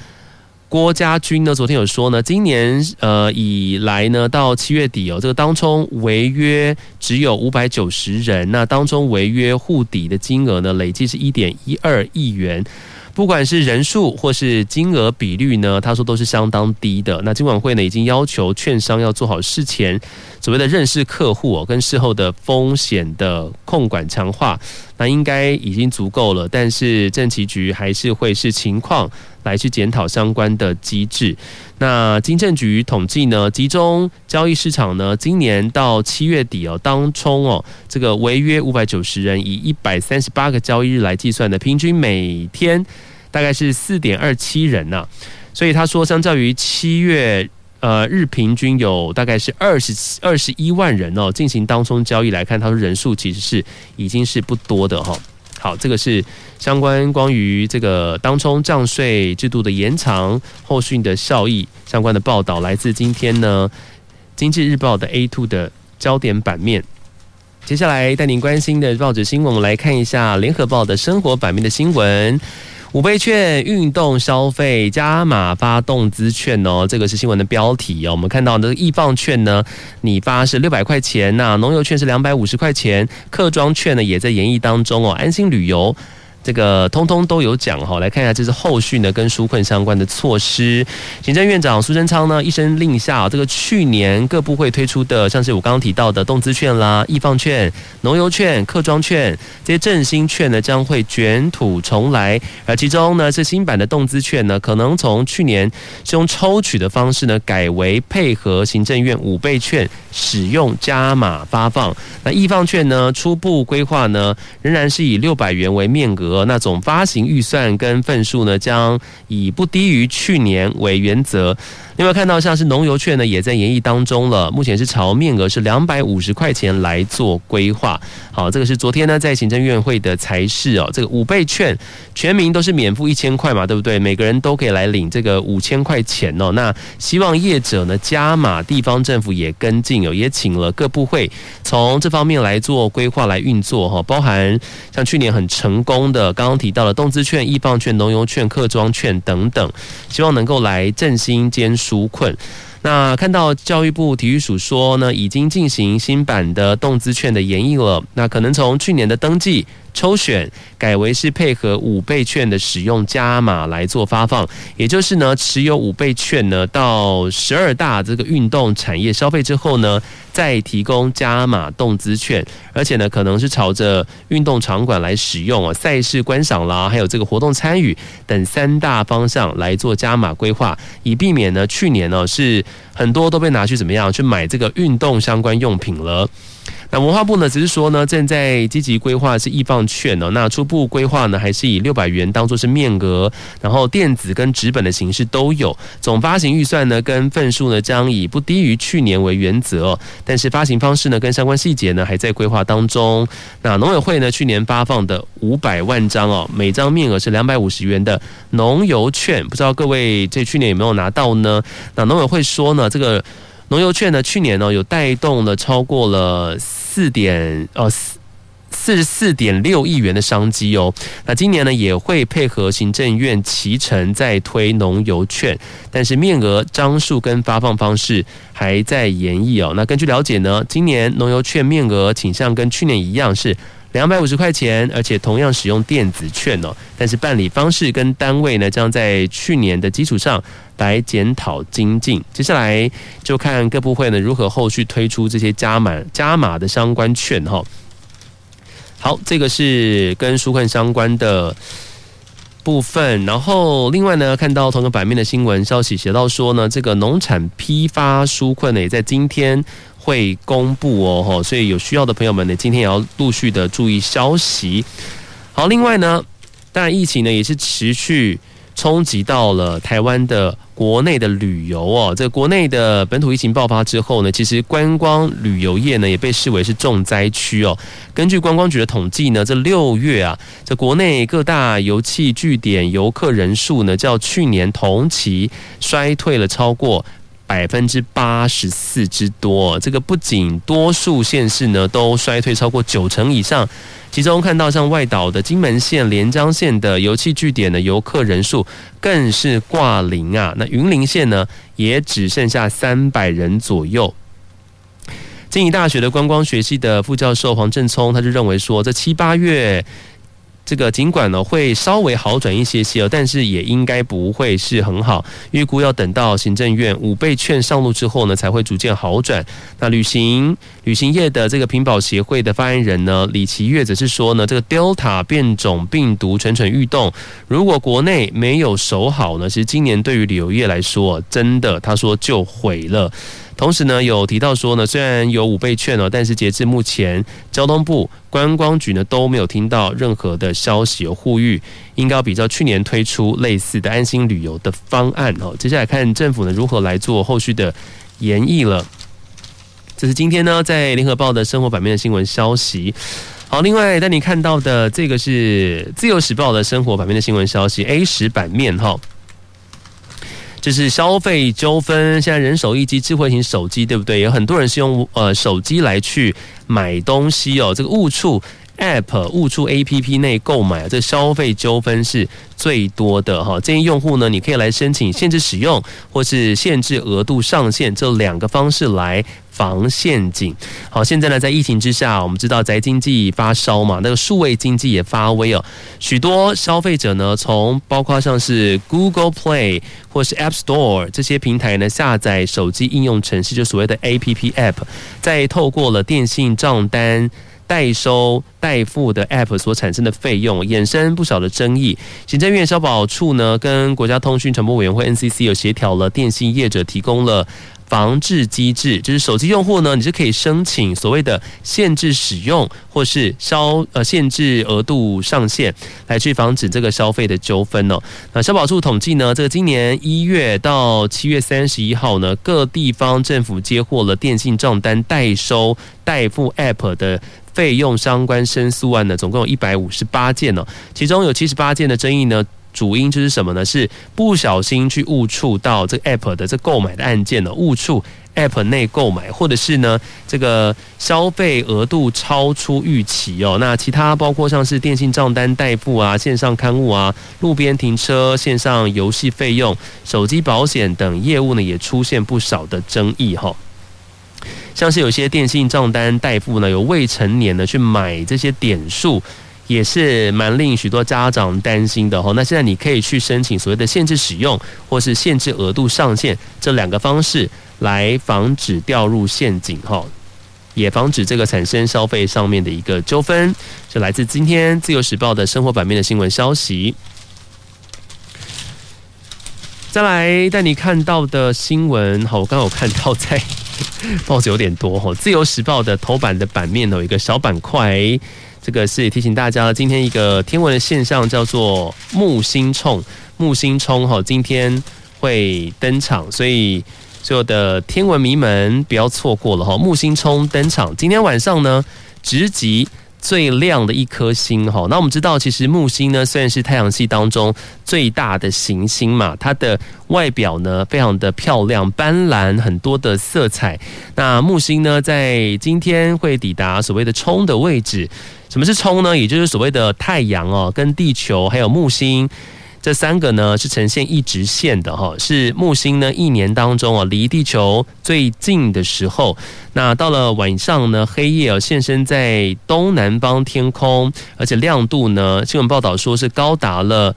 郭家军呢，昨天有说呢，今年呃以来呢，到七月底哦，这个当中违约只有五百九十人，那当中违约户抵的金额呢，累计是一点一二亿元。不管是人数或是金额比率呢，他说都是相当低的。那金管会呢已经要求券商要做好事前所谓的认识客户，跟事后的风险的控管强化，那应该已经足够了。但是政企局还是会视情况来去检讨相关的机制。那金政局统计呢，集中交易市场呢，今年到七月底哦，当冲哦，这个违约五百九十人，以一百三十八个交易日来计算的，平均每天大概是四点二七人呐。所以他说，相较于七月呃日平均有大概是二十二十一万人哦，进行当冲交易来看，他说人数其实是已经是不多的哈。好，这个是相关关于这个当冲降税制度的延长后续的效益相关的报道，来自今天呢《经济日报》的 A two 的焦点版面。接下来带您关心的报纸新闻，我们来看一下《联合报》的生活版面的新闻。五倍券运动消费加码发动资券哦，这个是新闻的标题哦。我们看到的易放券呢，你发是六百块钱那，农游券是两百五十块钱，客庄券呢也在演绎当中哦。安心旅游。这个通通都有讲哈，来看一下这是后续呢跟纾困相关的措施。行政院长苏贞昌呢一声令下，这个去年各部会推出的，像是我刚刚提到的动资券啦、易放券、农游券、客庄券这些振兴券呢，将会卷土重来。而其中呢，是新版的动资券呢，可能从去年是用抽取的方式呢，改为配合行政院五倍券使用加码发放。那易放券呢，初步规划呢，仍然是以六百元为面额。那总发行预算跟份数呢，将以不低于去年为原则。有没有看到像是农游券呢，也在研议当中了。目前是朝面额是两百五十块钱来做规划。好，这个是昨天呢在行政院会的裁示哦。这个五倍券全民都是免付一千块嘛，对不对？每个人都可以来领这个五千块钱哦。那希望业者呢加码，地方政府也跟进哦，也请了各部会从这方面来做规划来运作哈。包含像去年很成功的刚刚提到的动资券、易放券、农游券、客庄券等等，希望能够来振兴兼。纾困。那看到教育部体育署说呢，已经进行新版的动资券的研议了。那可能从去年的登记。抽选改为是配合五倍券的使用加码来做发放，也就是呢，持有五倍券呢到十二大这个运动产业消费之后呢，再提供加码动资券，而且呢可能是朝着运动场馆来使用啊，赛事观赏啦，还有这个活动参与等三大方向来做加码规划，以避免呢去年呢是很多都被拿去怎么样去买这个运动相关用品了。那文化部呢，只是说呢，正在积极规划是易放券哦。那初步规划呢，还是以六百元当做是面额，然后电子跟纸本的形式都有。总发行预算呢，跟份数呢，将以不低于去年为原则。但是发行方式呢，跟相关细节呢，还在规划当中。那农委会呢，去年发放的五百万张哦，每张面额是两百五十元的农游券，不知道各位这去年有没有拿到呢？那农委会说呢，这个。农游券呢，去年呢有带动了超过了四点呃四四十四点六亿元的商机哦。那今年呢也会配合行政院期程在推农游券，但是面额张数跟发放方式还在研议哦。那根据了解呢，今年农游券面额倾向跟去年一样是。两百五十块钱，而且同样使用电子券哦，但是办理方式跟单位呢，将在去年的基础上来检讨精进。接下来就看各部会呢如何后续推出这些加码加码的相关券哈。好，这个是跟纾困相关的部分。然后另外呢，看到同个版面的新闻消息写到说呢，这个农产批发纾困呢，也在今天。会公布哦，所以有需要的朋友们呢，今天也要陆续的注意消息。好，另外呢，当然疫情呢也是持续冲击到了台湾的国内的旅游哦。这个国内的本土疫情爆发之后呢，其实观光旅游业呢也被视为是重灾区哦。根据观光局的统计呢，这六月啊，这国内各大游憩据点游客人数呢，较去年同期衰退了超过。百分之八十四之多，这个不仅多数县市呢都衰退超过九成以上，其中看到像外岛的金门县、连江县的游憩据点的游客人数更是挂零啊。那云林县呢也只剩下三百人左右。静宜大学的观光学系的副教授黄正聪他就认为说，这七八月。这个尽管呢会稍微好转一些些哦，但是也应该不会是很好。预估要等到行政院五倍券上路之后呢，才会逐渐好转。那旅行旅行业的这个屏保协会的发言人呢，李奇岳则是说呢，这个 Delta 变种病毒蠢蠢欲动，如果国内没有守好呢，其实今年对于旅游业来说，真的他说就毁了。同时呢，有提到说呢，虽然有五倍券哦，但是截至目前，交通部观光局呢都没有听到任何的消息，有呼吁应该要比较去年推出类似的安心旅游的方案哦。接下来看政府呢如何来做后续的研议了。这是今天呢在联合报的生活版面的新闻消息。好，另外带你看到的这个是自由时报的生活版面的新闻消息 A 十版面哈。就是消费纠纷，现在人手一机智慧型手机，对不对？有很多人是用呃手机来去买东西哦。这个误触 App、误触 APP 内购买，这消费纠纷是最多的哈。建议用户呢，你可以来申请限制使用或是限制额度上限这两个方式来。防陷阱。好，现在呢，在疫情之下，我们知道宅经济发烧嘛，那个数位经济也发威哦。许多消费者呢，从包括像是 Google Play 或是 App Store 这些平台呢，下载手机应用程式，就所谓的 APP App，再透过了电信账单代收代付的 App 所产生的费用，衍生不少的争议。行政院消保处呢，跟国家通讯传播委员会 NCC 有协调了电信业者，提供了。防治机制就是手机用户呢，你是可以申请所谓的限制使用，或是消呃限制额度上限，来去防止这个消费的纠纷哦。那消保处统计呢，这个今年一月到七月三十一号呢，各地方政府接获了电信账单代收代付 App 的费用相关申诉案呢，总共有一百五十八件哦，其中有七十八件的争议呢。主因就是什么呢？是不小心去误触到这个 App 的这购买的按键呢？误触 App 内购买，或者是呢这个消费额度超出预期哦。那其他包括像是电信账单代付啊、线上刊物啊、路边停车、线上游戏费用、手机保险等业务呢，也出现不少的争议哈。像是有些电信账单代付呢，有未成年的去买这些点数。也是蛮令许多家长担心的哈。那现在你可以去申请所谓的限制使用，或是限制额度上限这两个方式，来防止掉入陷阱哈，也防止这个产生消费上面的一个纠纷。是来自今天自由时报的生活版面的新闻消息。再来带你看到的新闻，好，我刚刚有看到在 (laughs) 报纸有点多哈。自由时报的头版的版面有一个小板块。这个是提醒大家，今天一个天文现象叫做木星冲，木星冲哈，今天会登场，所以所有的天文迷们不要错过了哈。木星冲登场，今天晚上呢，直击最亮的一颗星哈。那我们知道，其实木星呢，虽然是太阳系当中最大的行星嘛，它的外表呢非常的漂亮，斑斓很多的色彩。那木星呢，在今天会抵达所谓的冲的位置。什么是冲呢？也就是所谓的太阳哦，跟地球还有木星这三个呢是呈现一直线的哈，是木星呢一年当中哦离地球最近的时候，那到了晚上呢，黑夜哦现身在东南方天空，而且亮度呢，新闻报道说是高达了。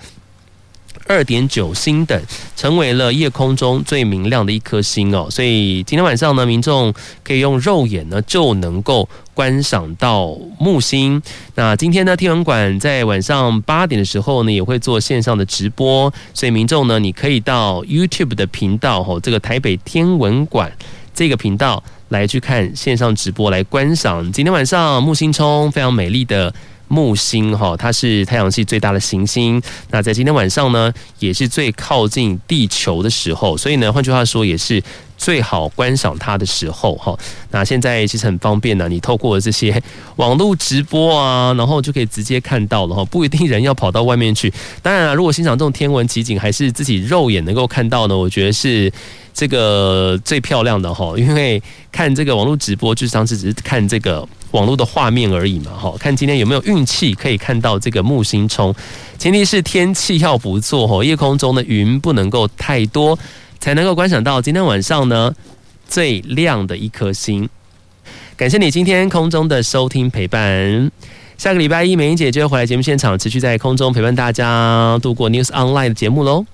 二点九星等，成为了夜空中最明亮的一颗星哦。所以今天晚上呢，民众可以用肉眼呢就能够观赏到木星。那今天呢，天文馆在晚上八点的时候呢，也会做线上的直播。所以民众呢，你可以到 YouTube 的频道哦，这个台北天文馆这个频道来去看线上直播，来观赏今天晚上木星冲非常美丽的。木星哈，它是太阳系最大的行星。那在今天晚上呢，也是最靠近地球的时候，所以呢，换句话说，也是最好观赏它的时候哈。那现在其实很方便呢，你透过这些网络直播啊，然后就可以直接看到了哈，不一定人要跑到外面去。当然了，如果欣赏这种天文奇景，还是自己肉眼能够看到呢，我觉得是。这个最漂亮的哈，因为看这个网络直播，就是当时只是看这个网络的画面而已嘛哈。看今天有没有运气可以看到这个木星冲，前提是天气要不错哈，夜空中的云不能够太多，才能够观赏到今天晚上呢最亮的一颗星。感谢你今天空中的收听陪伴。下个礼拜一，美英姐就会回来节目现场，持续在空中陪伴大家度过 News Online 的节目喽。